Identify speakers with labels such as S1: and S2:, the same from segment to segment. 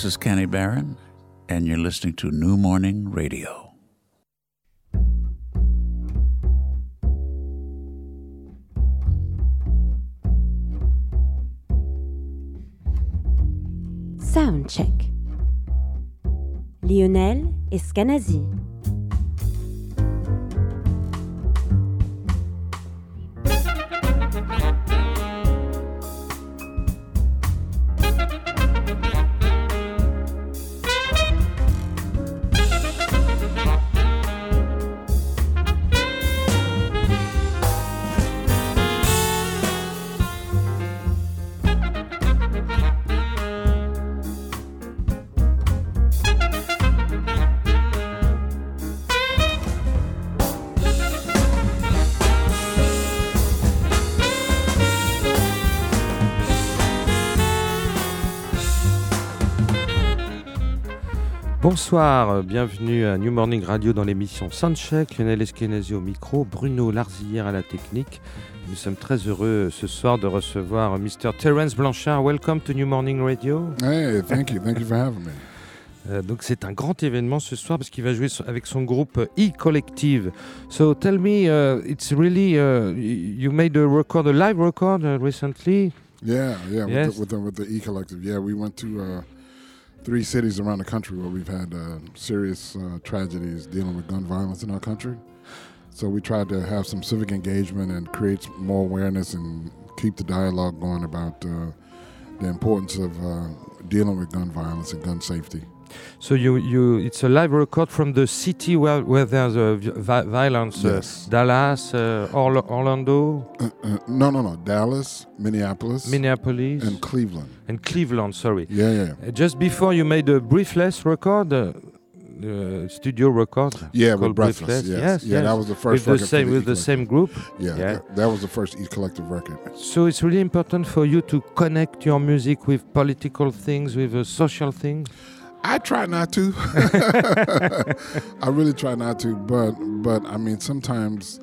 S1: This is Kenny Barron, and you're listening to New Morning Radio.
S2: Sound check. Lionel Eskenazi.
S3: Bonsoir, bienvenue à New Morning Radio dans l'émission Soundcheck. Lionel Eskenazi au micro, Bruno Larzillière à la technique. Nous sommes très heureux ce soir de recevoir Mr. Terence Blanchard. Welcome to New Morning Radio.
S4: Hey, thank you, thank you for having me.
S3: Euh, donc c'est un grand événement ce soir parce qu'il va jouer avec son groupe E Collective. So tell me, uh, it's really uh, you made a record, a live record uh, recently?
S4: Yeah, yeah,
S3: Yes.
S4: with, the, with, the, with the E Collective. Yeah, we went to uh, three cities around the country where we've had uh, serious uh, tragedies dealing with gun violence in our country. So we tried to have some civic engagement and create more awareness and keep the dialogue going about uh, the importance of uh, dealing with gun violence and gun safety.
S3: So you you it's a live record from the city where where there's a vi violence. uh, Dallas, uh, Orla- Orlando,
S4: Uh, uh, no, no, no. Dallas, Minneapolis,
S3: Minneapolis,
S4: and Cleveland.
S3: and Cleveland. Sorry.
S4: Yeah, yeah.
S3: Uh, Just before you made a Breathless record, uh, uh, studio record.
S4: Yeah,
S3: called
S4: with Breathless. Yes.
S3: Yes,
S4: yeah,
S3: yes.
S4: that was the
S3: with
S4: first
S3: the
S4: record for
S3: same
S4: the
S3: with the same group.
S4: Yeah,
S3: Yeah.
S4: That, that was the first E Collective record.
S3: So it's really important for you to connect your music with political things, with uh, social things.
S4: I try not to. I really try not to, but but I mean sometimes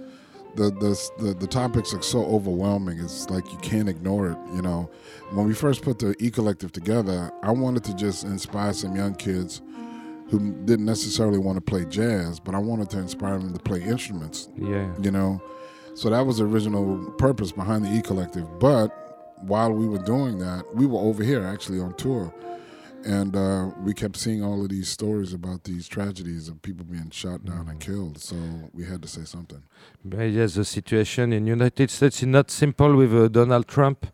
S4: the the the, the topics are so overwhelming. It's like you can't ignore it. You know, when we first put the E Collective together, I wanted to just inspire some young kids who didn't necessarily want to play jazz, but I wanted to inspire them to play instruments.
S3: Yeah.
S4: you know so that was the original purpose behind the e collective but while we were doing that we were over here actually on tour and uh, we kept seeing all of these stories about these tragedies of people being shot down and killed so we had to say something
S3: But yes, the situation in United States is not simple with uh, Donald Trump.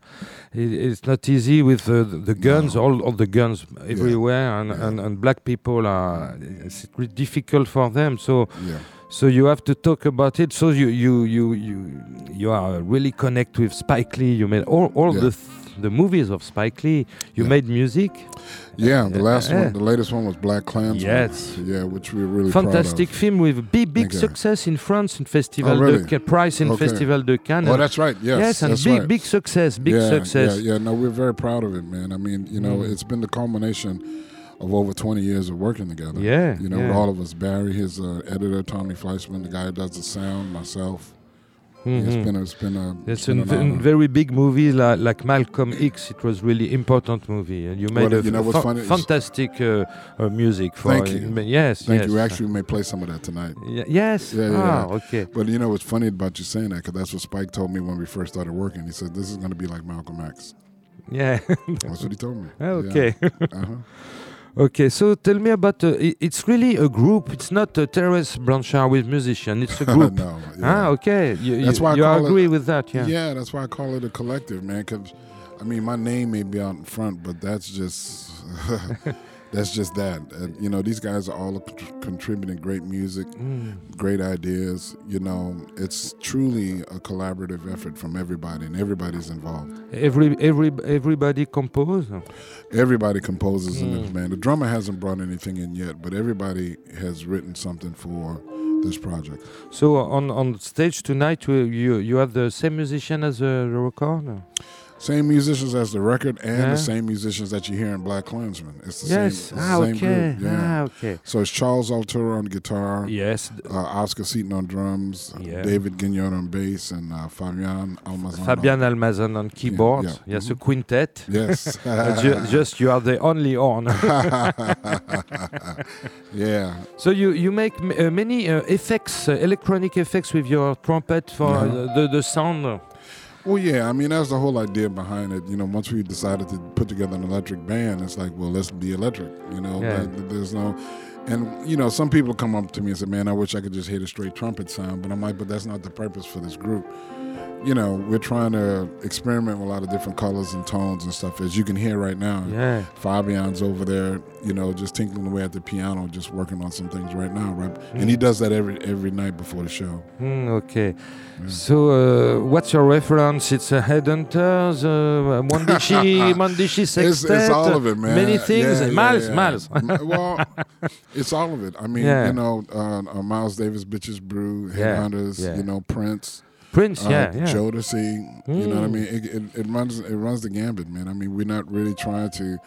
S3: It, it's not easy with uh, the the guns,
S4: No.
S3: all, all the guns everywhere, and,
S4: Yeah.
S3: and, and black people are. It's difficult for them. So
S4: yeah
S3: so you have to talk about it. So you you you you you are really connect with Spike Lee. You made all all
S4: Yeah.
S3: the th- the movies of Spike Lee. You
S4: Yeah.
S3: made music.
S4: yeah the last
S3: Yeah.
S4: one the latest one was black Klansman.
S3: Yes.
S4: yeah which we were really
S3: Fantastic film with big big
S4: you.
S3: success in France in Festival
S4: Oh, really?
S3: de Cannes, prize in
S4: Okay.
S3: Festival de Cannes.
S4: oh that's right yes,
S3: yes, and big
S4: right.
S3: big success, big
S4: yeah,
S3: success.
S4: Yeah, yeah, no, we're very proud of it, man. I mean, you know,
S3: Mm.
S4: it's been the culmination of over 20 years of working together.
S3: Yeah,
S4: You know,
S3: yeah.
S4: with all of us, Barry, his uh, editor, Tommy Fleischman, the guy who does the sound, myself.
S3: Mhm.
S4: It's been a, it's been a,
S3: It's
S4: it's been
S3: a v- very big movie like, like Malcolm X. It was really important movie, and you made
S4: Well,
S3: a
S4: you know
S3: fa-
S4: funny
S3: fantastic uh, uh, music for.
S4: Thank you.
S3: Yes,
S4: Thank
S3: yes.
S4: you. We actually may play some of that tonight.
S3: Y- yes.
S4: Yeah, yeah,
S3: ah, okay.
S4: But you know what's funny about you saying that? Because that's what Spike told me when we first started working. He said, this is going to be like Malcolm X.
S3: Yeah.
S4: That's what he told me.
S3: Okay.
S4: Yeah. Uh-huh.
S3: Okay. So tell me about. Uh, it's really a group. It's not a Terence Blanchard with musician. It's a group.
S4: no.
S3: Ah, okay. You,
S4: That's
S3: you,
S4: why I
S3: you
S4: it-
S3: agree with that, yeah.
S4: Yeah, that's why I call it a collective, man. Because, I mean, my name may be out in front, but that's just that's just that. And, you know, these guys are all contributing great music,
S3: Mm.
S4: great ideas. You know, it's truly a collaborative effort from everybody, and everybody's involved.
S3: Every every everybody compose.
S4: Everybody composes in this
S3: Mm.
S4: band. The drummer hasn't brought anything in yet, but everybody has written something for this project.
S3: So on on stage tonight, you you, you have the same musician as uh, the record.
S4: Same musicians as the record and
S3: Yeah.
S4: the same musicians that you hear in Black Klansman. It's the
S3: Yes.
S4: same, it's
S3: Ah,
S4: the same
S3: okay.
S4: group. Yeah.
S3: Ah, okay.
S4: So it's Charles Altura on guitar,
S3: Yes.
S4: uh, Oscar Seaton on drums,
S3: Yeah.
S4: David Ginyard on bass, and uh, Fabian Almazan.
S3: Fabian Almazan on keyboard.
S4: yeah.
S3: Yes, a
S4: Mhm.
S3: quintet.
S4: Yes.
S3: Uh, ju- just you are the only horn.
S4: yeah.
S3: so you you make m- uh, many uh, effects, uh, electronic effects with your trumpet for uh, the the sound.
S4: Well, yeah. I mean, that's the whole idea behind it. You know, once we decided to put together an electric band, it's like, well, let's be electric. You know,
S3: Yeah.
S4: Like, there's no. And you know, some people come up to me and say, "Man, I wish I could just hit a straight trumpet sound," but I'm like, "But that's not the purpose for this group." You know, we're trying to experiment with a lot of different colors and tones and stuff, as you can hear right now.
S3: Yeah.
S4: Fabian's over there, you know, just tinkling away at the piano, just working on some things right now, right? And he does that every every night before the show.
S3: Hmm, okay. So uh, what's your reference? It's a Headhunters, uh, Mwandishi, Mwandishi Sextet.
S4: It's, it's all
S3: uh,
S4: of it, man.
S3: Many things.
S4: Yeah, yeah,
S3: Miles,
S4: yeah.
S3: Miles.
S4: Well, it's all of it. I mean,
S3: Yeah.
S4: you know, uh, uh, Miles Davis, Bitches Brew,
S3: Yeah,
S4: Headhunters,
S3: yeah.
S4: you know, Prince,
S3: Prince,
S4: uh,
S3: yeah, yeah.
S4: Jodeci. You know what I
S3: Mm.
S4: mean? It, it, it runs it runs the gambit, man. I mean, we're not really trying to.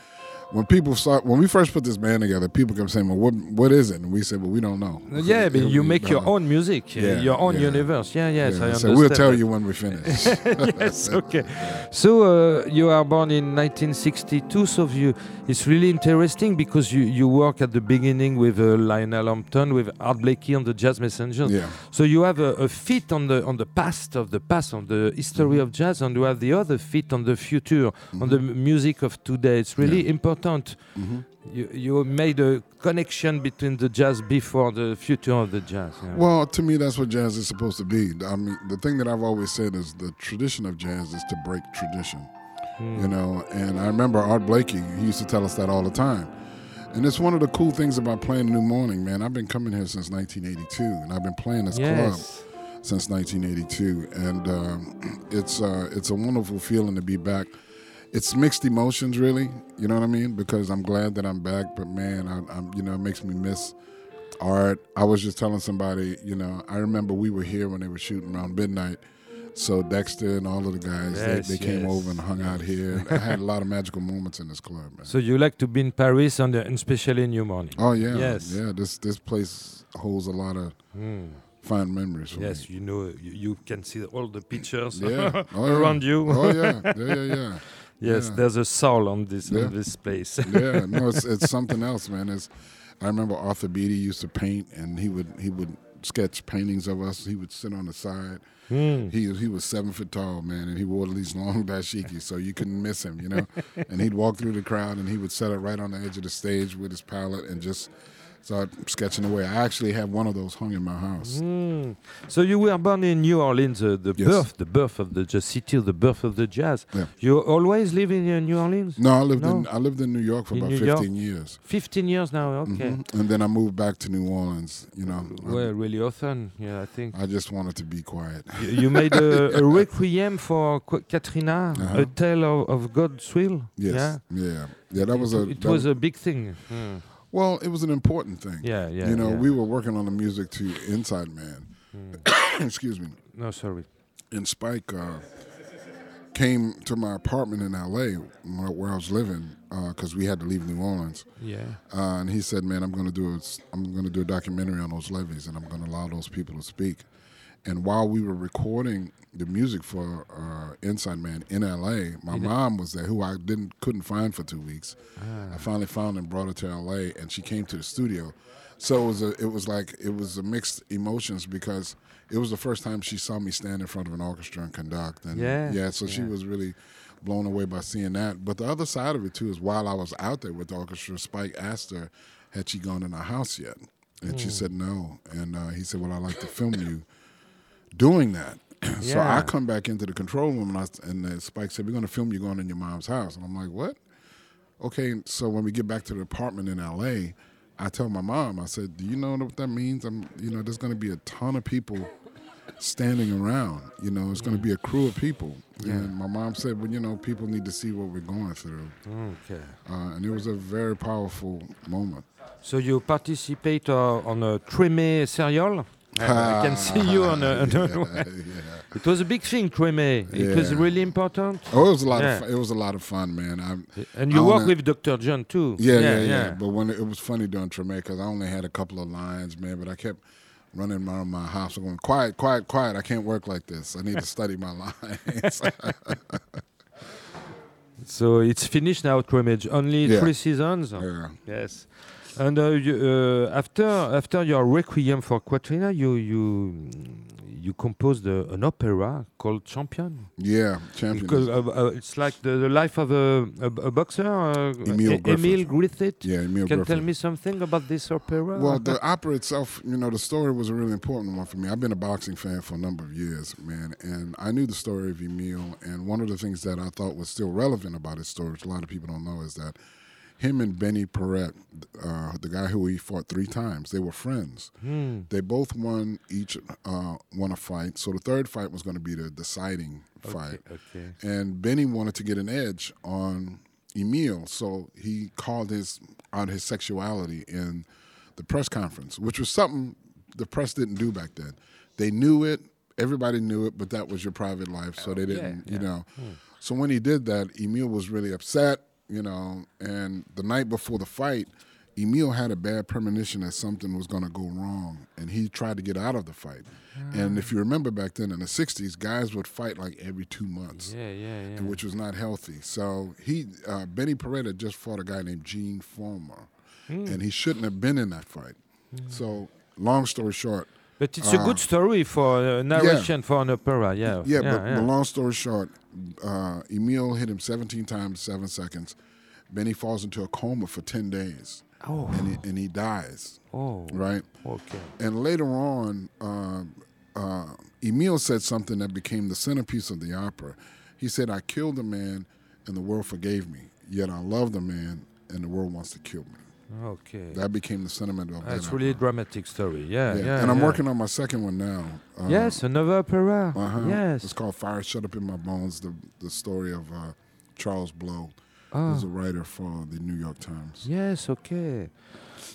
S4: When people start, when we first put this band together, people kept saying, "Well, what what is it?" And we said, "Well, we don't know."
S3: Yeah, but you make your own music, uh,
S4: Yeah,
S3: your own
S4: yeah.
S3: universe. Yeah, yes, I
S4: Yeah,
S3: understand.
S4: so we'll tell you when we finish.
S3: yes, okay. So uh, you are born in 1962, so you, it's really interesting because you, you work at the beginning with uh, Lionel Hampton, with Art Blakey on the Jazz Messengers.
S4: yeah,
S3: So you have a, a feet on the on the past of the past, on the history of jazz, and you have the other fit on the future, on the music of today. It's really
S4: Yeah.
S3: important.
S4: Mhm.
S3: You, you made a connection between the jazz before the future of the jazz.
S4: Well, to me, that's what jazz is supposed to be. I mean, the thing that I've always said is the tradition of jazz is to break tradition.
S3: Hmm.
S4: You know, and I remember Art Blakey. He used to tell us that all the time. And it's one of the cool things about playing New Morning, man. I've been coming here since 1982, and I've been playing this club since 1982, and um, it's uh, it's a wonderful feeling to be back. It's mixed emotions, really. You know what I mean? Because I'm glad that I'm back, but man, I, I'm you know it makes me miss Art. I was just telling somebody, you know, I remember we were here when they were shooting around midnight. So Dexter and all of the guys,
S3: Yes,
S4: they, they came over and hung out here. I had a lot of magical moments in this club, man.
S3: So you like to be in Paris and, uh, and especially in New Morning.
S4: Oh yeah,
S3: Yes.
S4: yeah. This this place holds a lot of fine memories.
S3: Yes,
S4: me.
S3: you know, you, you can see all the pictures
S4: Yeah. Oh, yeah.
S3: around you.
S4: Oh yeah, yeah, yeah, yeah.
S3: Yes,
S4: yeah.
S3: there's a soul on this
S4: Yeah.
S3: on this place.
S4: yeah, no, it's it's something else, man. It's I remember Arthur Beatty used to paint, and he would he would sketch paintings of us. He would sit on the side.
S3: Hmm.
S4: He he was seven foot tall, man, and he wore these long dashikis, so you couldn't miss him, you know. and he'd walk through the crowd, and he would set it right on the edge of the stage with his palette and just start sketching away. I actually have one of those hung in my house.
S3: Hmm. So you were born in New Orleans, uh, the
S4: Yes.
S3: birth, the birth of the jazz city, the birth of the jazz.
S4: Yeah.
S3: You always live in uh, New Orleans?
S4: No, I lived in I lived in New York for
S3: In
S4: about
S3: New York?
S4: 15 years.
S3: 15 years now, okay.
S4: Mhm. And then I moved back to New Orleans. You know, I-
S3: Well, really often, yeah, I think.
S4: I just wanted to be quiet.
S3: You- you made a, a requiem for Qu- Katrina,
S4: Uh-huh.
S3: a tale of, of God's will.
S4: Yes.
S3: Yeah,
S4: Yeah. Yeah. That was
S3: it,
S4: a.
S3: it was a big thing. Hmm.
S4: Well. It was an important thing.
S3: Yeah, yeah.
S4: you know,
S3: yeah.
S4: we were working on the music to Inside Man.
S3: Hmm.
S4: Excuse me.
S3: No, sorry.
S4: And Spike uh, came to my apartment in L.A. where I was living because we had to leave New Orleans.
S3: Yeah.
S4: Uh, and he said, "Man, I'm going to do a, I'm going to do a documentary on those levees, and I'm going to allow those people to speak." And while we were recording the music for uh, Inside Man in L.A., my mom was there, who I didn't couldn't find for two weeks. I finally found and brought her to L.A., and she came to the studio. So it was a, it was like it was a mixed emotions because it was the first time she saw me stand in front of an orchestra and conduct, and
S3: Yeah,
S4: yeah, so she was really blown away by seeing that. But the other side of it too is while I was out there with the orchestra, Spike asked her, had she gone in our house yet? And
S3: Hmm.
S4: she said no. And uh, he said, well, I'd like to film you doing that. so I come back into the control room and, I, and Spike said, we're going to film you going in your mom's house. And I'm like, what? Okay, so when we get back to the apartment in LA, I tell my mom, I said, do you know what that means? I'm, you know, there's going to be a ton of people standing around. You know, it's going to be a crew of people. And my mom said, well, you know, people need to see what we're going through.
S3: Okay.
S4: Uh, and it was a very powerful moment.
S3: So you participate uh, on a Treme serial? I, I can see you on a. on a-
S4: yeah, yeah.
S3: It was a big thing, Treme. It was really important.
S4: Oh, it was a lot
S3: Yeah.
S4: of fun. it was a lot of fun, man. I,
S3: And
S4: I
S3: you work
S4: only-
S3: with Dr. John too.
S4: yeah, yeah, yeah, But when it, it was funny doing Treme because I only had a couple of lines, man. But I kept running around my house going, quiet, quiet, quiet. I can't work like this. I need to study my lines.
S3: So it's finished now, Cremage. Only
S4: Yeah.
S3: three seasons.
S4: yeah.
S3: Yes. And uh, you, uh, after after your Requiem for Katrina, you you you composed a, an opera called Champion.
S4: Yeah, champion.
S3: Because uh, uh, it's like the, the life of a, a, a boxer, uh,
S4: Emile
S3: E- Emile
S4: Griffith.
S3: Griffith.
S4: yeah, Emile
S3: Can
S4: Griffith.
S3: tell me something about this opera?
S4: Well, the opera itself, you know, the story was a really important one for me. I've been a boxing fan for a number of years, man, and I knew the story of Emile. And one of the things that I thought was still relevant about his story, which a lot of people don't know, is that him and Benny Paret, uh, the guy who he fought three times, they were friends.
S3: Hmm.
S4: They both won each uh, won a fight. So the third fight was going to be the deciding fight.
S3: Okay.
S4: And Benny wanted to get an edge on Emile, so he called his out his sexuality in the press conference, which was something the press didn't do back then. They knew it, everybody knew it, but that was your private life, so they didn't, you know. So when he did that, Emile was really upset, you know, and the night before the fight, Emile had a bad premonition that something was going to go wrong, and he tried to get out of the fight. And if you remember back then in the 60s, guys would fight like every two months
S3: Yeah, yeah, yeah.
S4: which was not healthy. So he, uh, Benny Peretta just fought a guy named Gene Fullmer,
S3: Hmm.
S4: and he shouldn't have been in that fight. So, long story short,
S3: But it's a good story for uh, narration for an opera. Yeah.
S4: yeah,
S3: yeah,
S4: but,
S3: yeah.
S4: but long story short, uh, Emile hit him 17 times, seven seconds. Benny falls into a coma for 10 days,
S3: oh,
S4: and he, and he dies.
S3: oh,
S4: Right,
S3: okay.
S4: and later on, um, uh, Emile said something that became the centerpiece of the opera. He said, "I killed a man, and the world forgave me. Yet I love the man, and the world wants to kill me."
S3: Okay.
S4: That became the sentiment of
S3: That's
S4: that
S3: really a dramatic story. Yeah, yeah.
S4: and I'm
S3: yeah.
S4: working on my second one now. Uh,
S3: Yes, another opera.
S4: Uh-huh.
S3: Yes.
S4: It's called Fire Shut Up in My Bones, the, the story of uh, Charles Blow,
S3: Ah.
S4: who's a writer for the New York Times.
S3: Yes, okay.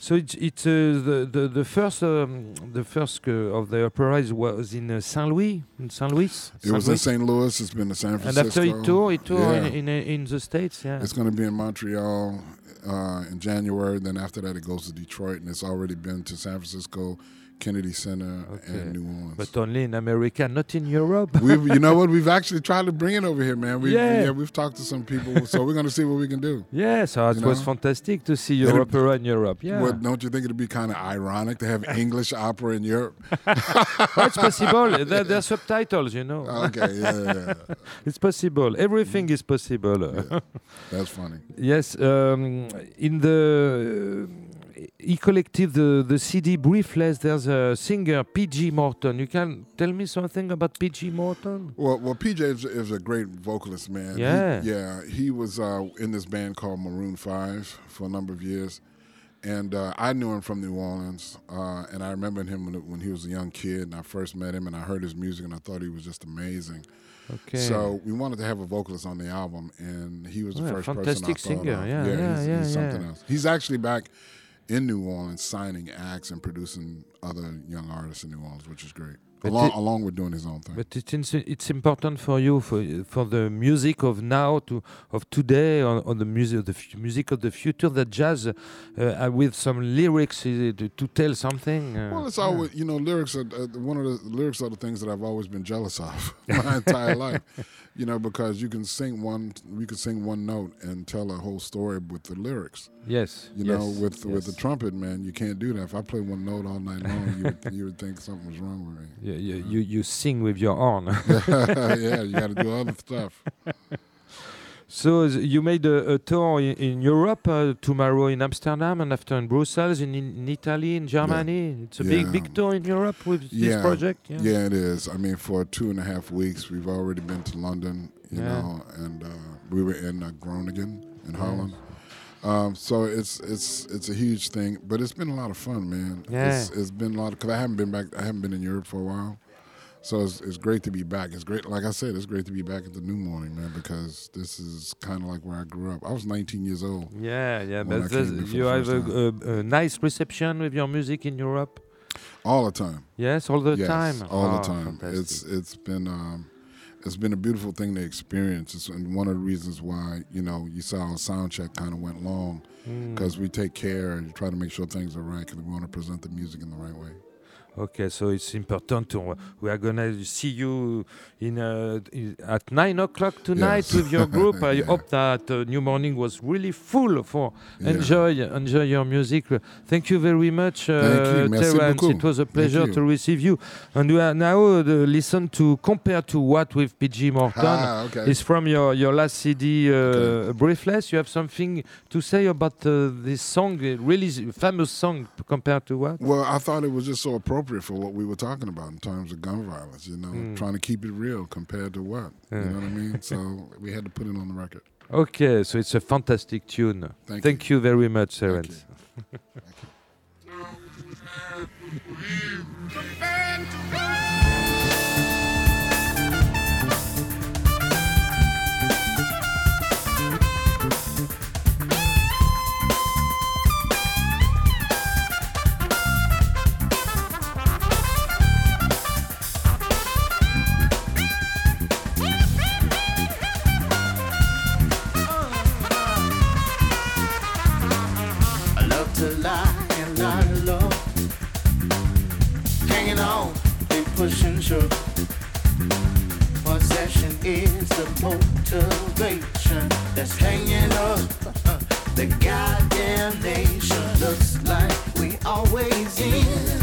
S3: So it's it's uh, the, the the first um, the first uh, of the operas was in uh, Saint Louis in Saint Louis.
S4: It was in
S3: Saint
S4: Louis. It's been in San
S3: Louis. and after it tour, it tour
S4: Yeah.
S3: in, in in the states. Yeah.
S4: It's going to be in Montreal uh, in January. Then after that, it goes to Detroit, and it's already been to San Francisco, Kennedy Center,
S3: Okay.
S4: and New Orleans.
S3: But only in America, not in Europe.
S4: we've, you know what? We've actually tried to bring it over here, man. We,
S3: Yeah.
S4: yeah. we've talked to some people, so we're going to see what we can do.
S3: yes, so it
S4: You
S3: was
S4: know?
S3: fantastic to see your opera in Europe. Yeah,
S4: What, don't you think it'd be kind of ironic to have English opera in Europe?
S3: It's possible. there, there are subtitles, you know.
S4: Okay, yeah, yeah, yeah.
S3: it's possible. Everything is possible.
S4: that's funny.
S3: Yes, um, in the uh, he collected the, the CD Breathless. There's a singer PJ Morton. You can tell me something about PJ Morton?
S4: Well, well, PJ is, is a great vocalist, man. He-
S3: Yeah.
S4: yeah. He was uh, in this band called Maroon Five for a number of years, and uh, I knew him from New Orleans, uh, and I remember him when, when he was a young kid, and I first met him, and I heard his music, and I thought he was just amazing.
S3: Okay.
S4: So we wanted to have a vocalist on the album, and he was the
S3: Oh,
S4: first person I thought
S3: singer.
S4: of.
S3: Yeah, yeah,
S4: he's,
S3: yeah,
S4: he's something else. He's actually back in New Orleans signing acts and producing other young artists in New Orleans, which is great. Along,
S3: it-
S4: along with doing his own thing.
S3: But it's it's important for you for for the music of now to of today on, or the music the music of the future that jazz uh, uh, with some lyrics uh, to, to tell something. Uh,
S4: Well, it's
S3: yeah.
S4: always you know lyrics are uh, one of the lyrics are the things that I've always been jealous of my entire life. You know, because you can sing one, you can sing one note and tell a whole story with the lyrics.
S3: yes.
S4: You
S3: yes,
S4: know, with with the trumpet, man, you can't do that. If I play one note all night long, you would, you would think something was wrong with me.
S3: Yeah, you, you you sing with your horn.
S4: yeah, you got to do other stuff.
S3: So you made a, a tour in, in Europe uh, tomorrow in Amsterdam and after in Brussels, in, in Italy, in Germany. It's a big
S4: Yeah.
S3: big tour in Europe with this
S4: Yeah.
S3: project. Yeah.
S4: Yeah, it is. I mean, for two and a half weeks, we've already been to London, you
S3: Yeah.
S4: know, and uh, we were in uh, Groningen in Holland. Um, so it's it's it's a huge thing, but it's been a lot of fun, man.
S3: Yeah.
S4: It's, it's been a lot because I haven't been back. I haven't been in Europe for a while, so it's, it's great to be back. It's great, like I said, it's great to be back at the New Morning, man, because this is kind of like where I grew up. I was 19 years old.
S3: Yeah, yeah, but
S4: came
S3: there's-
S4: here for
S3: you have a, a, a nice reception with your music in Europe.
S4: all the time.
S3: Yes, all the
S4: yes,
S3: time.
S4: all
S3: Oh,
S4: the time.
S3: fantastic.
S4: It's it's been um, it's been a beautiful thing to experience. It's and one of the reasons why you know you saw our sound check kind of went long
S3: Mm.
S4: because we take care and try to make sure things are right because we want to present the music in the right way.
S3: Okay, so it's important. To, we are gonna see you in, uh, at nine o'clock tonight
S4: Yes.
S3: with your group. I
S4: Yeah.
S3: hope that uh, New Morning was really full for
S4: Yeah.
S3: enjoy enjoy your music. Thank you very much, uh,
S4: you.
S3: Terence.
S4: beaucoup.
S3: It was a pleasure to receive you. And we are now uh, listen to compare to what with PJ Morton.
S4: Ah, okay.
S3: It's from your, your last CD, uh,
S4: Okay.
S3: Breathless. You have something to say about uh, this song, a really famous song compared to what?
S4: Well, I thought it was just so appropriate for what we were talking about in terms of gun violence. You know,
S3: Mm.
S4: trying to keep it real compared to what.
S3: Yeah.
S4: You know what I mean? so we had to put it on the record.
S3: Okay, so it's a fantastic tune.
S4: Thank,
S3: Thank you very much, Terence.
S5: through. Possession is the motivation that's hanging up. Uh, the goddamn nation looks like we always in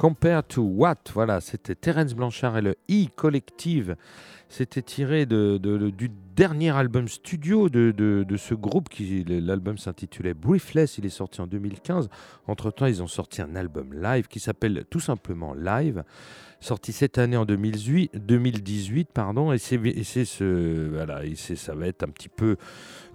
S3: Compare to What Voilà, c'était Terence Blanchard et le E Collective. C'était tiré du dernier album studio de, ce groupe. L'album s'intitulait Briefless, il est sorti en 2015. Entre-temps, ils ont sorti un album live qui s'appelle tout simplement Live, sorti cette année en 2018, 2018 pardon, et c'est ce voilà, et ça va être un petit peu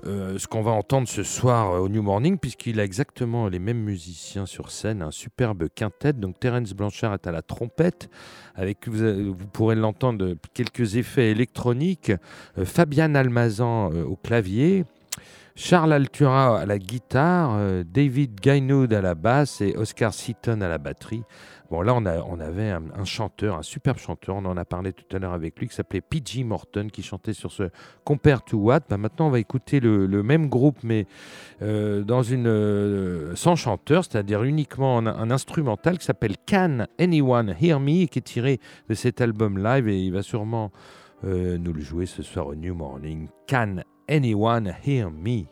S3: euh, ce qu'on va entendre ce soir euh, au New Morning, puisqu'il a exactement les mêmes musiciens sur scène, un superbe quintet. Donc Terence Blanchard est à la trompette, avec vous, avez- vous pourrez l'entendre euh, quelques effets électroniques, euh, Fabian Almazan euh, au clavier. Charles Altura à la guitare, euh, David Gainoud à la basse et Oscar Seaton à la batterie. Bon, là, on, avait un, chanteur, un superbe chanteur, on en a parlé tout à l'heure avec lui, qui s'appelait P.G. Morton, qui chantait sur ce Compare to What. Bah, maintenant, on va écouter le, même groupe, mais euh, dans une, euh, sans chanteur, c'est-à-dire uniquement un, instrumental qui s'appelle Can Anyone Hear Me, qui est tiré de cet album live, et il va sûrement euh, nous le jouer ce soir au New Morning. Can Anyone Hear Me?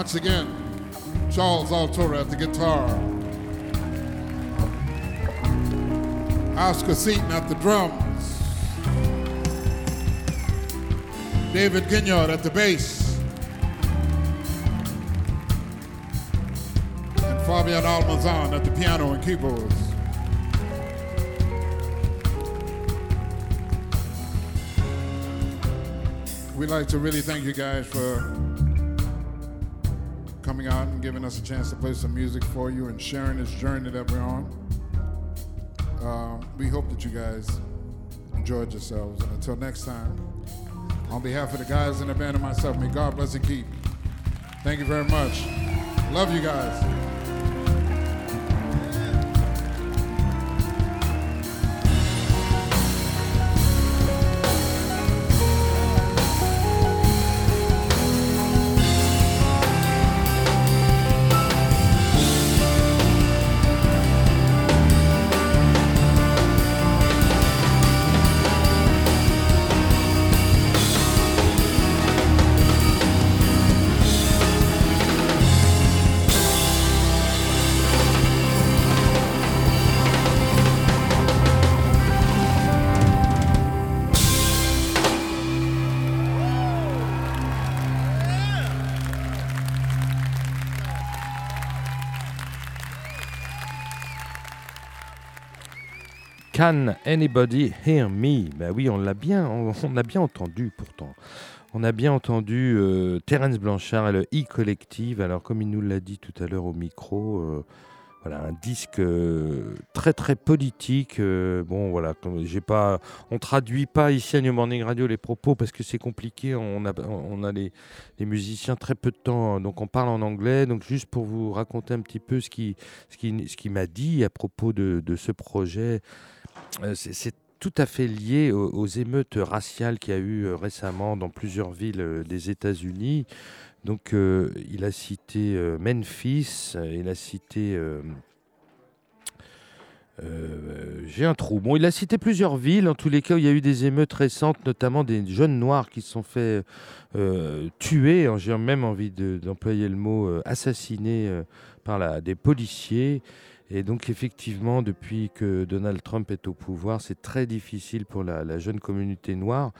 S4: Once again, Charles Altura at the guitar. Oscar Seaton at the drums. David Ginyard at the bass. And Fabian Almazan at the piano and keyboards. We'd like to really thank you guys for coming out and giving us a chance to play some music for you and sharing this journey that we're on. Um, we hope that you guys enjoyed yourselves. And until next time, on behalf of the guys in the band and myself, may God bless and keep. Thank you very much. Love you guys.
S3: Can anybody hear me? Ben oui, on l'a bien, on, a bien entendu pourtant. On a bien entendu euh, Terence Blanchard et le E Collective. Alors, comme il nous l'a dit tout à l'heure au micro, euh, voilà, un disque euh, très très politique. bon, voilà, j'ai pas, on traduit pas ici à New Morning Radio les propos parce que c'est compliqué. On a, on a les, musiciens très peu de temps, hein, donc on parle en anglais. Donc, juste pour vous raconter un petit peu ce qui, ce qui, ce qui m'a dit à propos de ce projet. Euh, c'est- tout à fait lié aux, émeutes raciales qu'il y a eu euh, récemment dans plusieurs villes euh, des États-Unis. Donc, il a cité Memphis, il a cité. J'ai un trou. Bon, il a cité plusieurs villes, en tous les cas, où il y a eu des émeutes récentes, notamment des jeunes noirs qui se sont fait tuer, hein, j'ai même envie de- d'employer le mot assassinés euh, par des policiers. Et donc effectivement, depuis que Donald Trump est au pouvoir, c'est très difficile pour la, jeune communauté noire.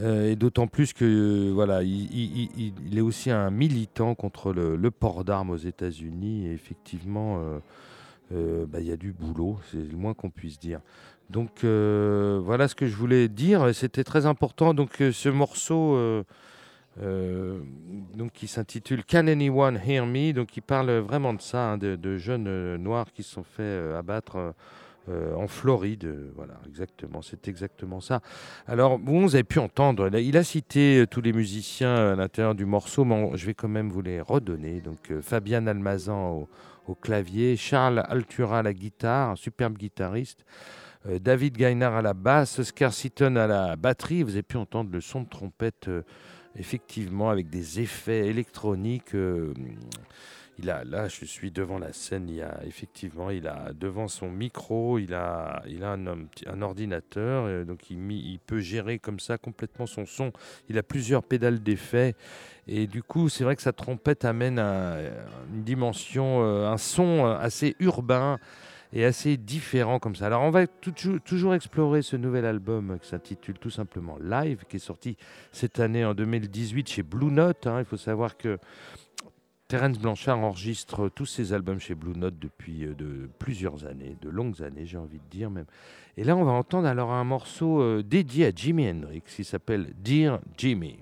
S3: Euh, et d'autant plus que voilà, il, est aussi un militant contre le, port d'armes aux États-Unis. Et effectivement, euh, euh, bah, il y a du boulot, c'est le moins qu'on puisse dire. Donc voilà ce que je voulais dire. C'était très important. Donc ce morceau. Euh, donc qui s'intitule Can Anyone Hear Me? Donc il parle vraiment de ça, hein, de, jeunes euh, noirs qui se sont fait euh, abattre en Floride. voilà, exactement, c'est exactement ça. Alors vous avez pu entendre, il a cité tous les musiciens à l'intérieur du morceau, mais je vais quand même vous les redonner. Donc Fabian Almazan au, clavier, Charles Altura à la guitare, un superbe guitariste. David Gainard à la basse, Oscar Seaton à la batterie. Vous avez pu entendre le son de trompette effectivement avec des effets électroniques. euh, il a, là, je suis devant la scène. Il a effectivement, il a devant son micro, il a, il a un, ordinateur, donc il, peut gérer comme ça complètement son son. Il a plusieurs pédales d'effets et du coup, c'est vrai que sa trompette amène un- une dimension, euh, un son euh, assez urbain et assez différent comme ça. Alors on va toujours explorer ce nouvel album qui s'intitule tout simplement Live, qui est sorti cette année en 2018 chez Blue Note. hein. Il faut savoir que Terence Blanchard enregistre tous ses albums chez Blue Note depuis euh, de plusieurs années, de longues années, j'ai envie de dire même. Et là, on va entendre alors un morceau euh, dédié à Jimi Hendrix qui s'appelle Dear Jimmy.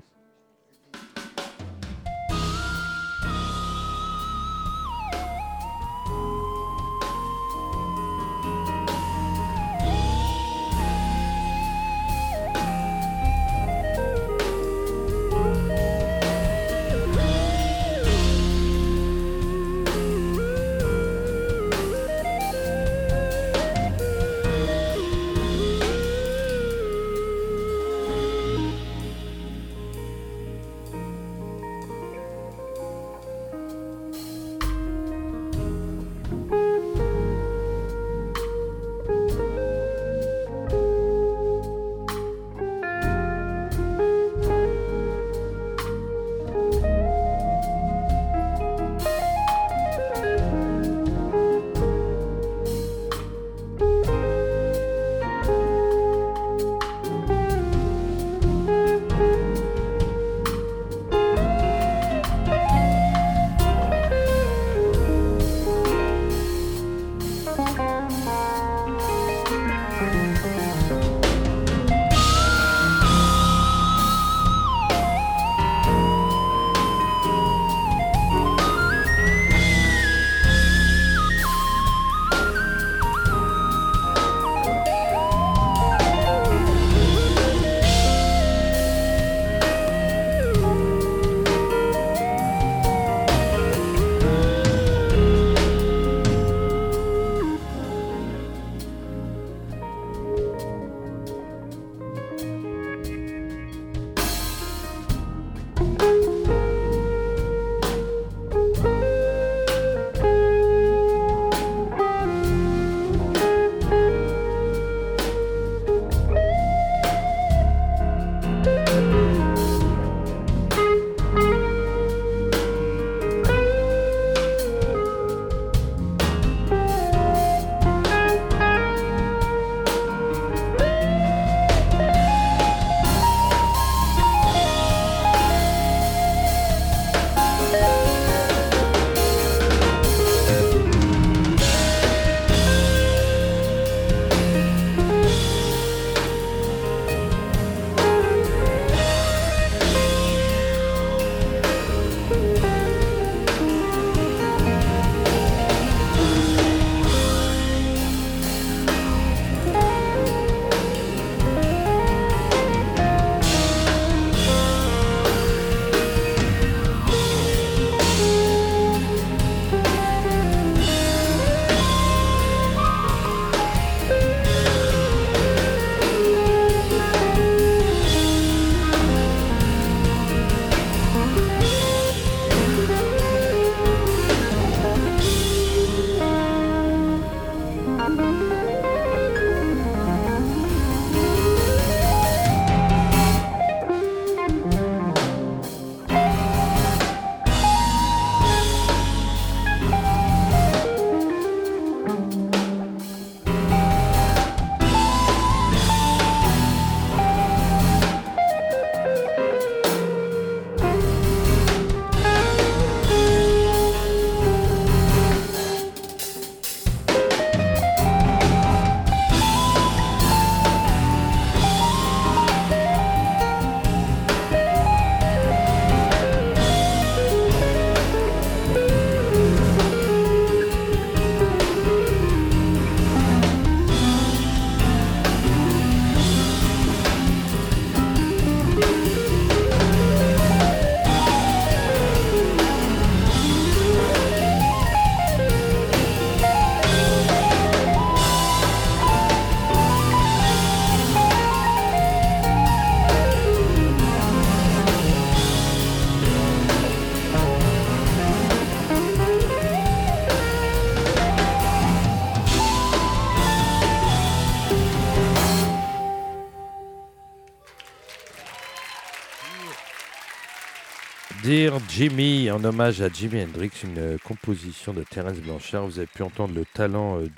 S3: Jimmy, en hommage à Jimi Hendrix, une composition de Terence Blanchard. Vous avez pu entendre le talent euh,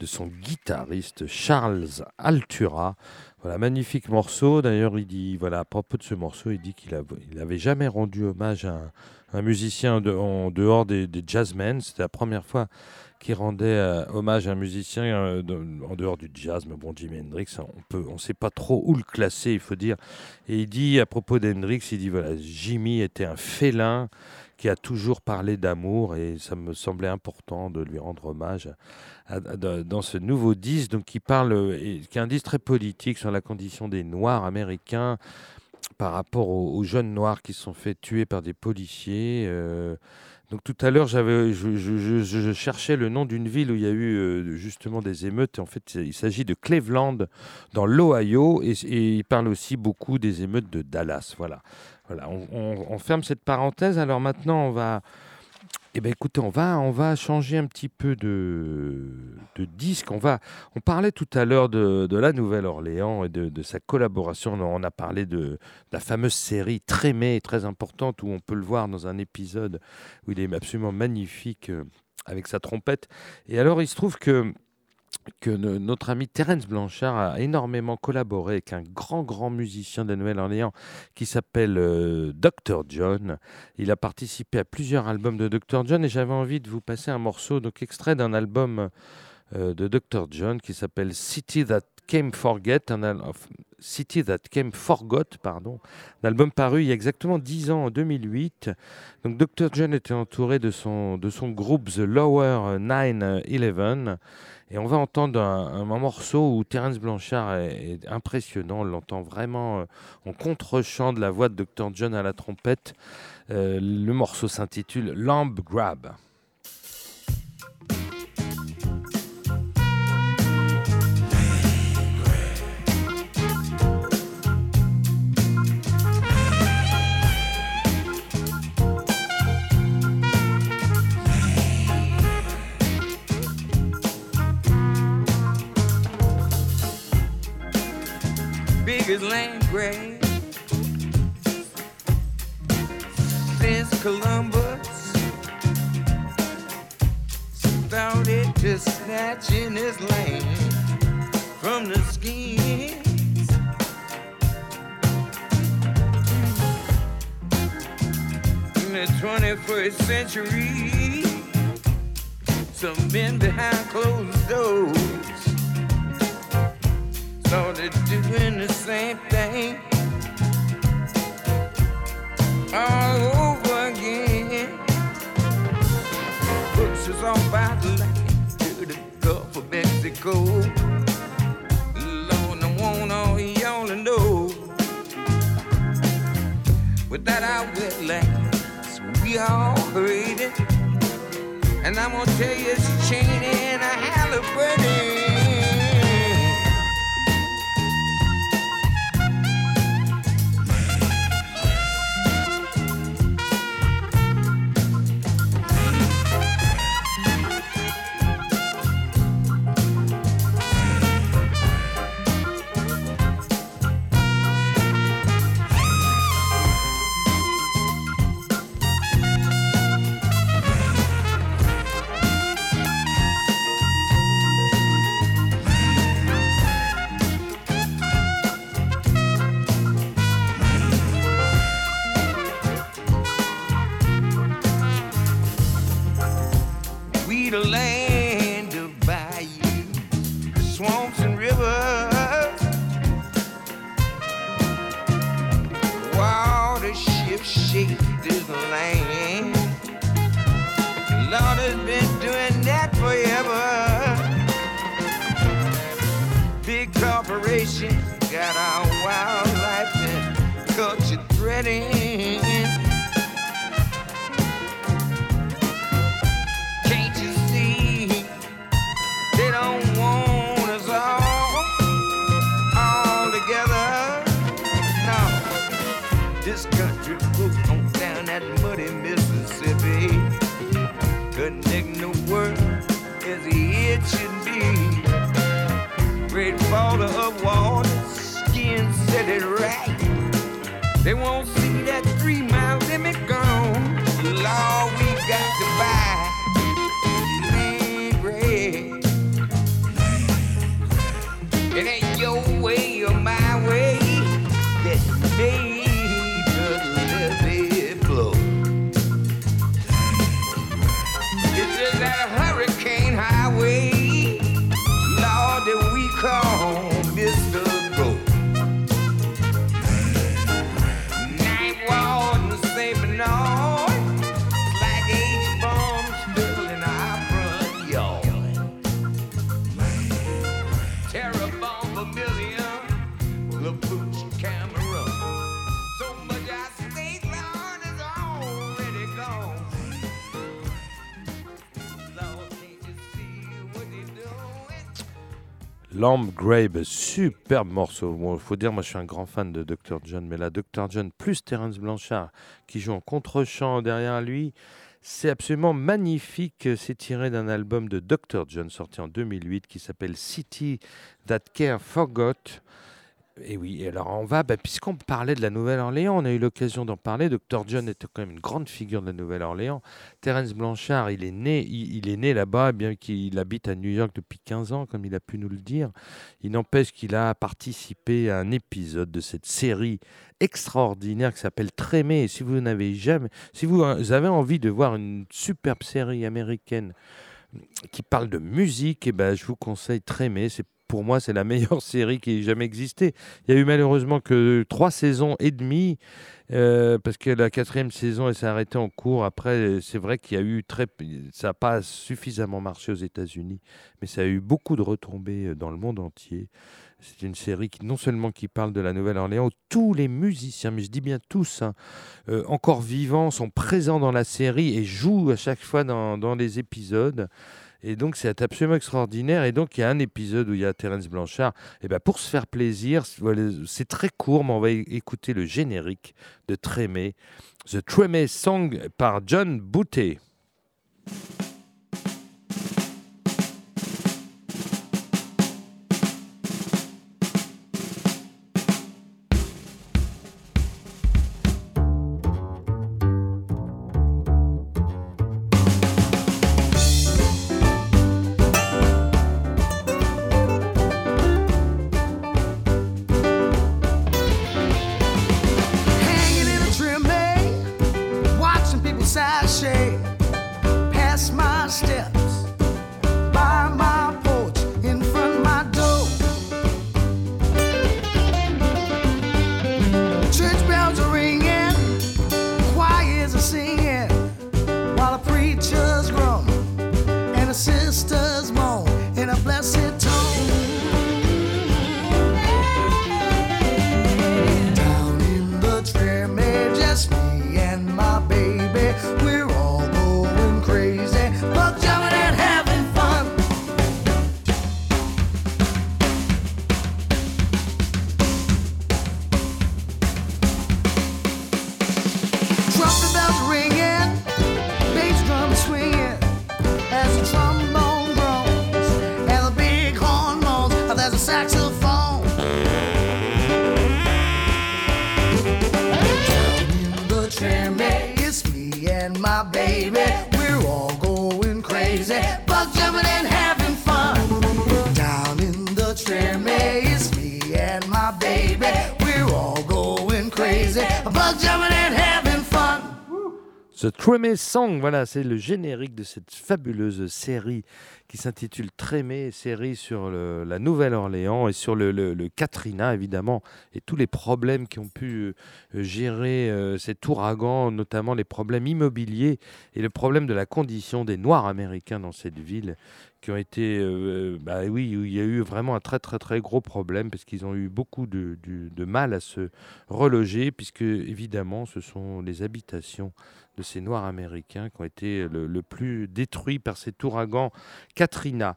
S3: de son guitariste Charles Altura. Voilà, magnifique morceau. D'ailleurs, il dit, voilà, à propos de ce morceau, il dit qu'il n'avait jamais rendu hommage à un, musicien en dehors des, des jazzmen. C'était la première fois qu'il rendait euh, hommage à un musicien euh, en dehors du jazz. Mais bon, Jimi Hendrix, on peut, on sait pas trop où le classer, il faut dire. Et il dit à propos d'Hendrix, il dit voilà, Jimmy était un félin qui a toujours parlé d'amour et ça me semblait important de lui rendre hommage dans ce nouveau disque, donc qui parle, euh, qui est un disque très politique sur la condition des Noirs américains par rapport aux, jeunes Noirs qui sont fait tuer par des policiers. Donc tout à l'heure, j'avais, je, cherchais le nom d'une ville où il y a eu euh, justement des émeutes. En fait, il s'agit de Cleveland, dans l'Ohio, et, il parle aussi beaucoup des émeutes de Dallas. Voilà, voilà. On ferme cette parenthèse. Alors maintenant, on va, eh ben écoutez, on va, on va changer un petit peu de, de disque. On va, on parlait tout à l'heure de, de la Nouvelle-Orléans et de, sa collaboration. On a parlé de, la fameuse série Trémé, très importante, où on peut le voir dans un épisode où il est absolument magnifique euh, avec sa trompette. Et alors, il se trouve que que no- notre ami Terence Blanchard a énormément collaboré avec un grand, grand musicien de Nouvelle-Orléans qui s'appelle euh, Dr. John. Il a participé à plusieurs albums de Dr. John et j'avais envie de vous passer un morceau, donc extrait d'un album euh, de Dr. John qui s'appelle City That Came Forget, un City That Came Forgot, pardon, un album paru il y a exactement 10 ans, en 2008. Donc Dr. John était entouré de son, de son groupe The Lower 911 et on va entendre un, morceau où Terence Blanchard est, est impressionnant. On l'entend vraiment euh, en contre-champ de la voix de Dr. John à la trompette. Euh, le morceau s'intitule Lamb Grab.
S6: Biggest land grab since Columbus started to snatching his land from the skins. In the 21st century, some men behind closed doors started doing the same thing all over again. Puts us on by the land to the Gulf of Mexico. Lord, I want all y'all to know. Without our wetlands, we all it. And I'm gonna tell you, it's Cheney and a Halliburton. Water shift shake this land. Lord has been doing that forever. Big corporations got our wildlife and culture threatened. Great border of water, skin set it right. They won't see that three mile
S3: Lamb Grabe, superbe morceau. Bon, faut dire, moi je suis un grand fan de Dr. John, mais là, Dr. John plus Terence Blanchard qui joue en contre-champ derrière lui, c'est absolument magnifique. C'est tiré d'un album de Dr. John sorti en 2008 qui s'appelle City That Care Forgot. Et oui, alors on va, bah, puisqu'on parlait de la Nouvelle-Orléans, on a eu l'occasion d'en parler. Dr. John était quand même une grande figure de la Nouvelle-Orléans. Terence Blanchard, il est né, il, est né là-bas, bien qu'il habite à New York depuis 15 ans, comme il a pu nous le dire. Il n'empêche qu'il a participé à un épisode de cette série extraordinaire qui s'appelle Trémé. Et si vous n'avez jamais, si vous euh, avez envie de voir une superbe série américaine qui parle de musique, et ben, je vous conseille Trémé. C'est pour moi, c'est la meilleure série qui ait jamais existé. Il y a eu malheureusement que trois saisons et demie, euh, parce que la quatrième saison, s'est arrêtée en cours. Après, c'est vrai qu'il y a eu très, ça n'a pas suffisamment marché aux États-Unis, mais ça a eu beaucoup de retombées euh, dans le monde entier. C'est une série qui non seulement qui parle de la Nouvelle-Orléans, où tous les musiciens, mais je dis bien tous, hein, euh, encore vivants, sont présents dans la série et jouent à chaque fois dans, dans les épisodes. Et donc, c'est absolument extraordinaire. Et donc, il y a un épisode où il y a Terence Blanchard. Et ben, pour se faire plaisir, c'est- très court, mais on va écouter le générique de Trémé, The Trémé Song par John Boutet. Song, voilà, c'est le générique de cette fabuleuse série qui s'intitule Trémé, série sur la Nouvelle-Orléans et sur le Katrina, évidemment, et tous les problèmes qui ont pu euh, gérer euh, cet ouragan, notamment les problèmes immobiliers et le problème de la condition des Noirs américains dans cette ville, qui ont été, euh, bah oui, il y a eu vraiment un très très très gros problème parce qu'ils ont eu beaucoup de mal à se reloger, puisque évidemment, ce sont les habitations de ces Noirs américains qui ont été le, le plus détruits par cet ouragan Katrina.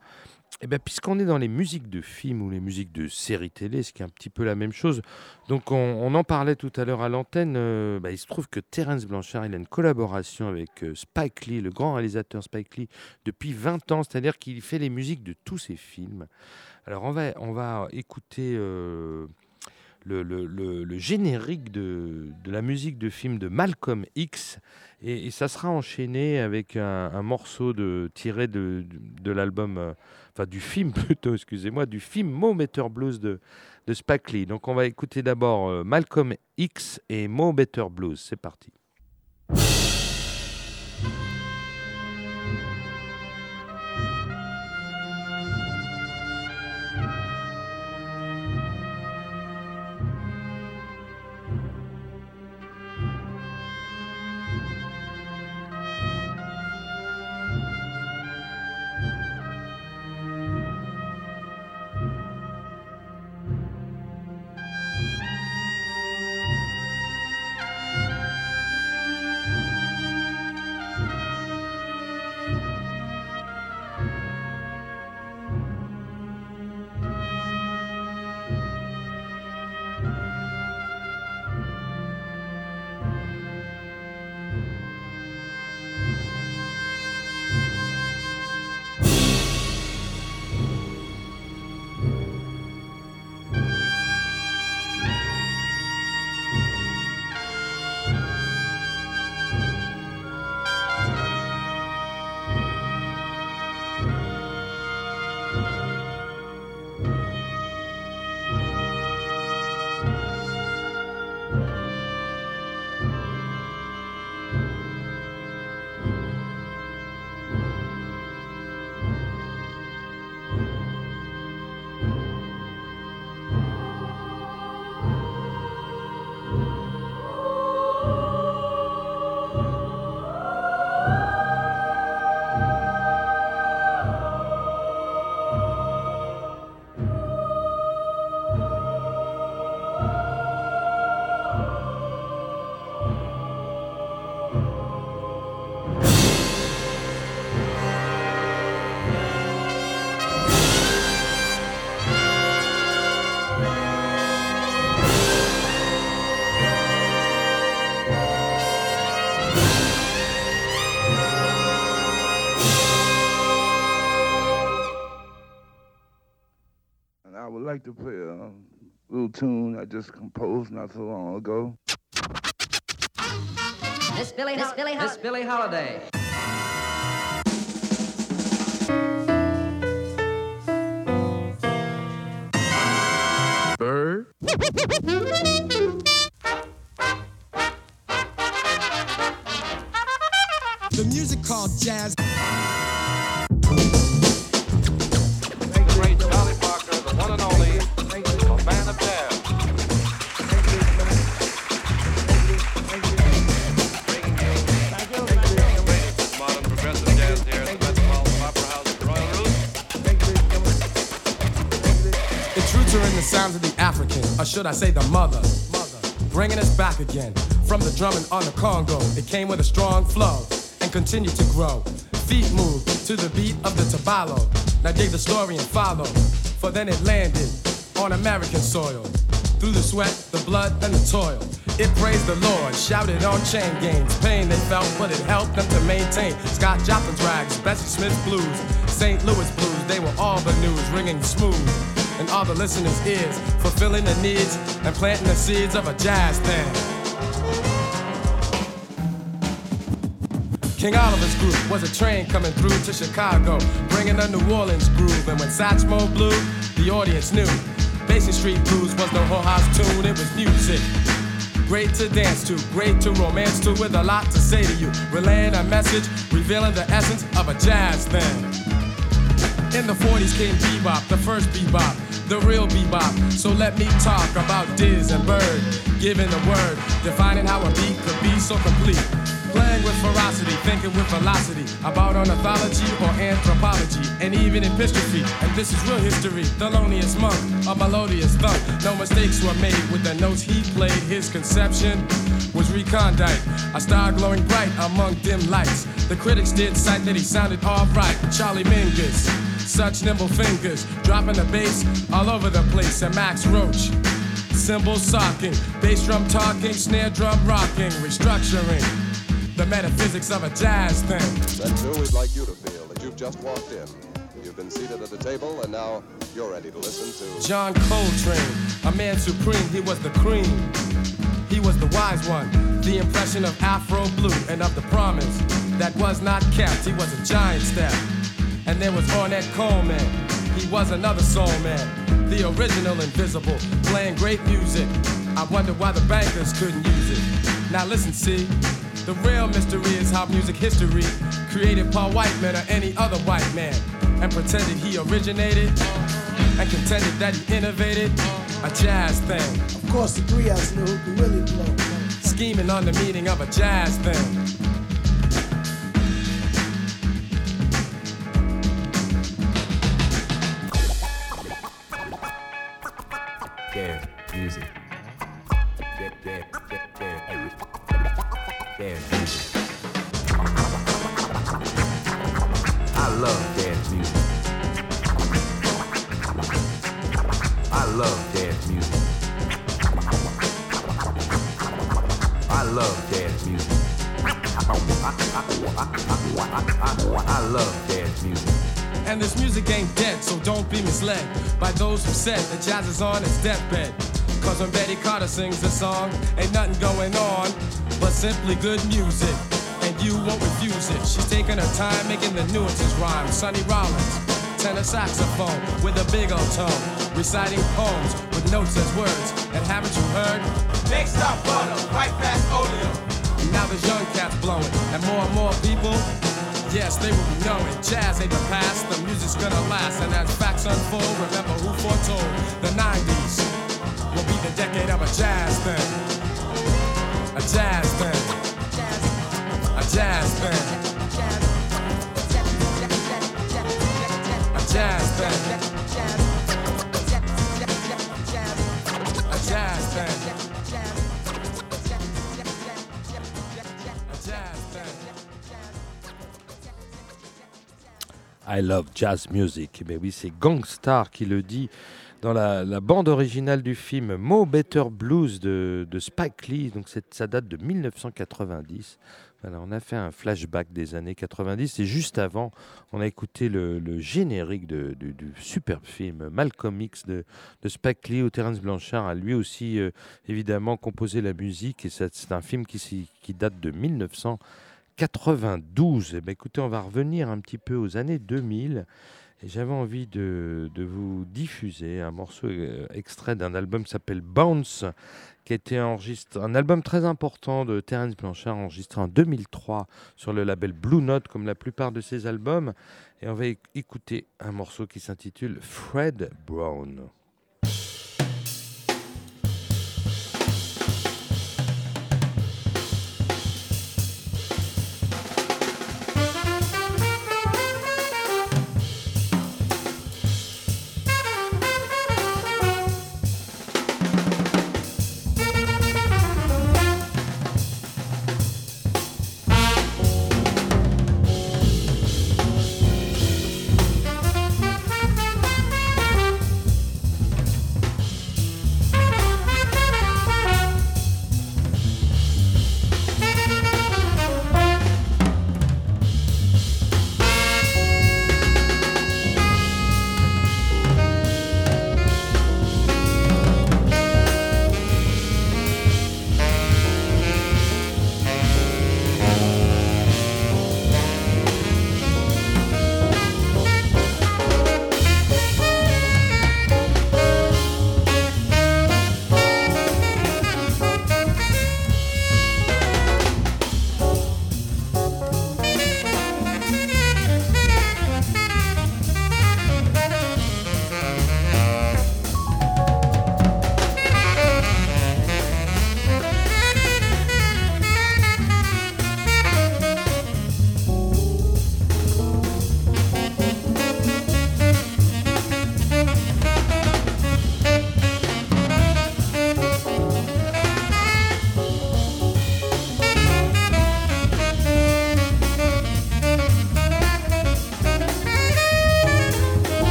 S3: Et bien, puisqu'on est dans les musiques de films ou les musiques de séries télé, ce qui est un petit peu la même chose, donc on, en parlait tout à l'heure à l'antenne, euh, bah, il se trouve que Terence Blanchard, il a une collaboration avec euh, Spike Lee, le grand réalisateur Spike Lee, depuis 20 ans, c'est-à-dire qu'il fait les musiques de tous ses films. Alors on va, on va écouter euh, le, le- générique de, de la musique de film de Malcolm X. Et, ça sera enchaîné avec un, un morceau de, tiré de, de, l'album, enfin du film plutôt, excusez-moi, du film Mo Better Blues de, de. Donc on va écouter d'abord euh, Malcolm X et Mo Better Blues. C'est parti.
S7: Like to play a little tune I just composed not so long ago.
S8: Miss Billy, Miss Billy, Miss Billie Holiday.
S7: Bird?
S9: The music called jazz. Or should I say the mother. Bringing us back again from the drumming on the Congo. It came with a strong flow and continued to grow. Feet moved to the beat of the tabalo. Now dig the story and follow, for then it landed on American soil. Through the sweat, the blood, and the toil. It praised the Lord, shouted on chain gangs. Pain they felt, but it helped them to maintain. Scott Joplin's rags, Bessie Smith's blues, St. Louis blues, they were all the news, ringing smooth. And all the listeners' ears, fulfilling the needs and planting the seeds of a jazz band. King Oliver's group was a train coming through to Chicago, bringing a New Orleans groove. And when Satchmo blew, the audience knew. Basin Street Blues was no whole house tune, it was music. Great to dance to, great to romance to, with a lot to say to you. Relaying a message, revealing the essence of a jazz thing. In the 40s came bebop, the first bebop, the real bebop. So let me talk about Diz and Bird, giving the word, defining how a beat could be so complete. Playing with ferocity, thinking with velocity about ornithology or anthropology, and even epistrophe. And this is real history. Thelonious Monk, a melodious thump. No mistakes were made with the notes he played. His conception was recondite, a star glowing bright among dim lights. The critics did cite that he sounded alright. Charlie Mingus, such nimble fingers, dropping the bass all over the place. And Max Roach, cymbal socking, bass drum talking, snare drum rocking, restructuring the metaphysics of a jazz thing.
S10: Then, too, we'd like you to feel that you've just walked in. You've been seated at a table, and now You're ready to listen to
S9: John Coltrane, a man supreme, he was the cream. He was the wise one, the impression of Afro blue and of the promise that was not kept. He was a giant step. And there was Ornette Coleman, he was another soul man, the original invisible, playing great music. I wonder why the bankers couldn't use it. Now listen, see, the real mystery is how music history created Paul Whiteman or any other white man and pretended he originated and contended that he innovated a jazz thing.
S11: Of course, the three of us knew who could really blow.
S9: Scheming on the meaning of a jazz thing. Who said that jazz is on its deathbed. Cause when Betty Carter sings a song, ain't nothing going on but simply good music. And you won't refuse it. She's taking her time making the nuances rhyme. Sonny Rollins, tenor saxophone with a big old tone, reciting poems with notes as words. And haven't you heard? Next up, butter, right past oleum. Now there's young cats blowing, and more and more people Yes, they will be knowing jazz ain't the past, the music's gonna last. And as facts unfold, remember who foretold the 90s will be the decade of a jazz thing. A jazz thing. A jazz thing. A jazz thing. A jazz thing.
S3: I love jazz music. Mais oui, c'est Gangstar qui le dit dans la, bande originale du film Mo Better Blues de, Spike Lee. Donc ça date de 1990. Voilà, on a fait un flashback des années 90 et juste avant, on a écouté le, générique du, superbe film Malcolm X de, Spike Lee où Terence Blanchard a lui aussi euh, évidemment composé la musique et c'est un film qui, qui date de 1992. Eh ben, écoutez, on va revenir un petit peu aux années 2000 et j'avais envie de, de vous diffuser un morceau euh, extrait d'un album qui s'appelle Bounce, qui a été enregistré, un album très important de Terence Blanchard, enregistré en 2003 sur le label Blue Note, comme la plupart de ses albums. Et on va éc- écouter un morceau qui s'intitule Fred Brown.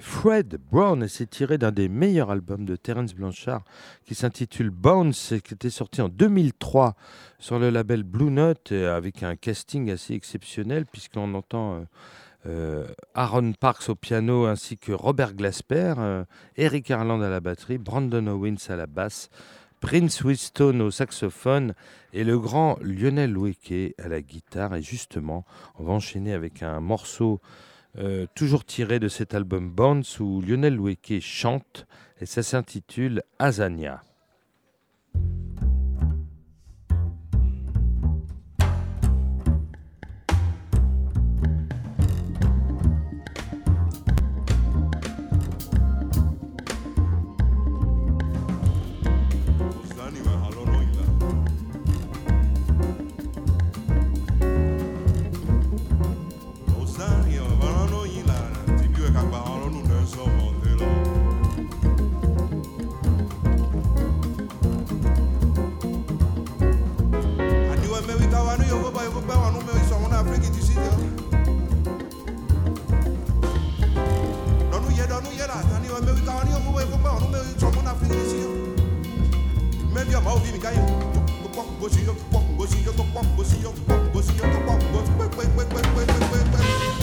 S5: Fred
S3: Brown et c'est tiré d'un des meilleurs albums de Terence Blanchard qui s'intitule Bones et qui était sorti en 2003 sur le label Blue Note et avec un casting assez exceptionnel puisqu'on entend euh, euh, Aaron Parks au piano ainsi que Robert Glasper, euh, Eric Harland à la batterie, Brandon Owens à la basse, Prince Winston au saxophone et le grand Lionel Weke à la guitare. Et justement, on va enchaîner avec un morceau euh, toujours tiré de cet album Bones où Lionel Weke chante et ça s'intitule Azania.
S10: Thank you.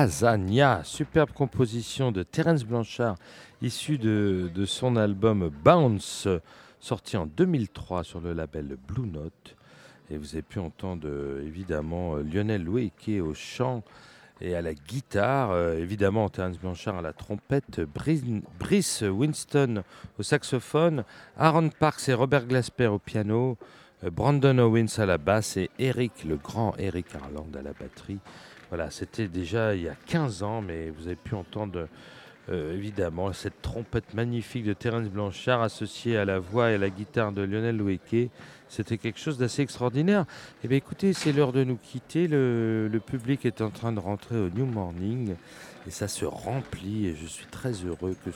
S3: Azania, superbe composition de Terence Blanchard, issue de, son album Bounce, sorti en 2003 sur le label Blue Note. Et vous avez pu entendre euh, évidemment euh, Lionel Loueke au chant et à la guitare, euh, évidemment Terence Blanchard à la trompette, Brice Winston au saxophone, Aaron Parks et Robert Glasper au piano, Brandon Owens à la basse et Eric, le grand Eric Harland à la batterie. Voilà, c'était déjà il y a 15 ans, mais vous avez pu entendre euh, évidemment cette trompette magnifique de Terence Blanchard associée à la voix et à la guitare de Lionel Loueke. C'était quelque chose d'assez extraordinaire. Eh bien écoutez, c'est l'heure de nous quitter. Le, public est en train de rentrer au New Morning et ça se remplit et je suis très heureux que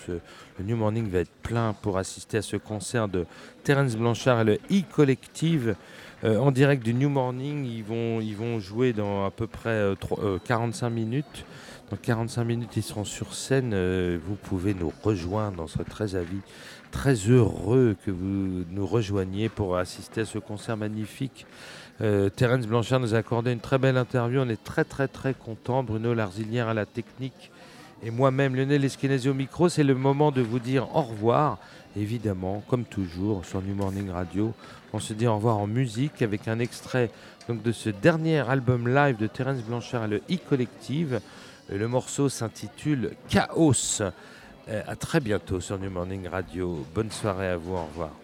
S3: le New Morning va être plein pour assister à ce concert de Terence Blanchard et le E-Collective. Euh, en direct du New Morning, ils vont, ils vont jouer dans à peu près euh, trois- euh, 45 minutes. Dans 45 minutes, ils seront sur scène. Euh, vous pouvez nous rejoindre, on serait très avis, très heureux que vous nous rejoigniez pour assister à ce concert magnifique. Euh, Terence Blanchard nous a accordé une très belle interview. On est très très très content. Bruno Larzilière à la technique et moi-même Lionel Eskenazi au micro. C'est le moment de vous dire au revoir. Évidemment, comme toujours sur New Morning Radio, on se dit au revoir en musique avec un extrait de ce dernier album live de Terence Blanchard et le E-Collective. Euh, Le morceau s'intitule Chaos. Euh, à très bientôt sur New Morning Radio. Bonne soirée à vous. Au revoir.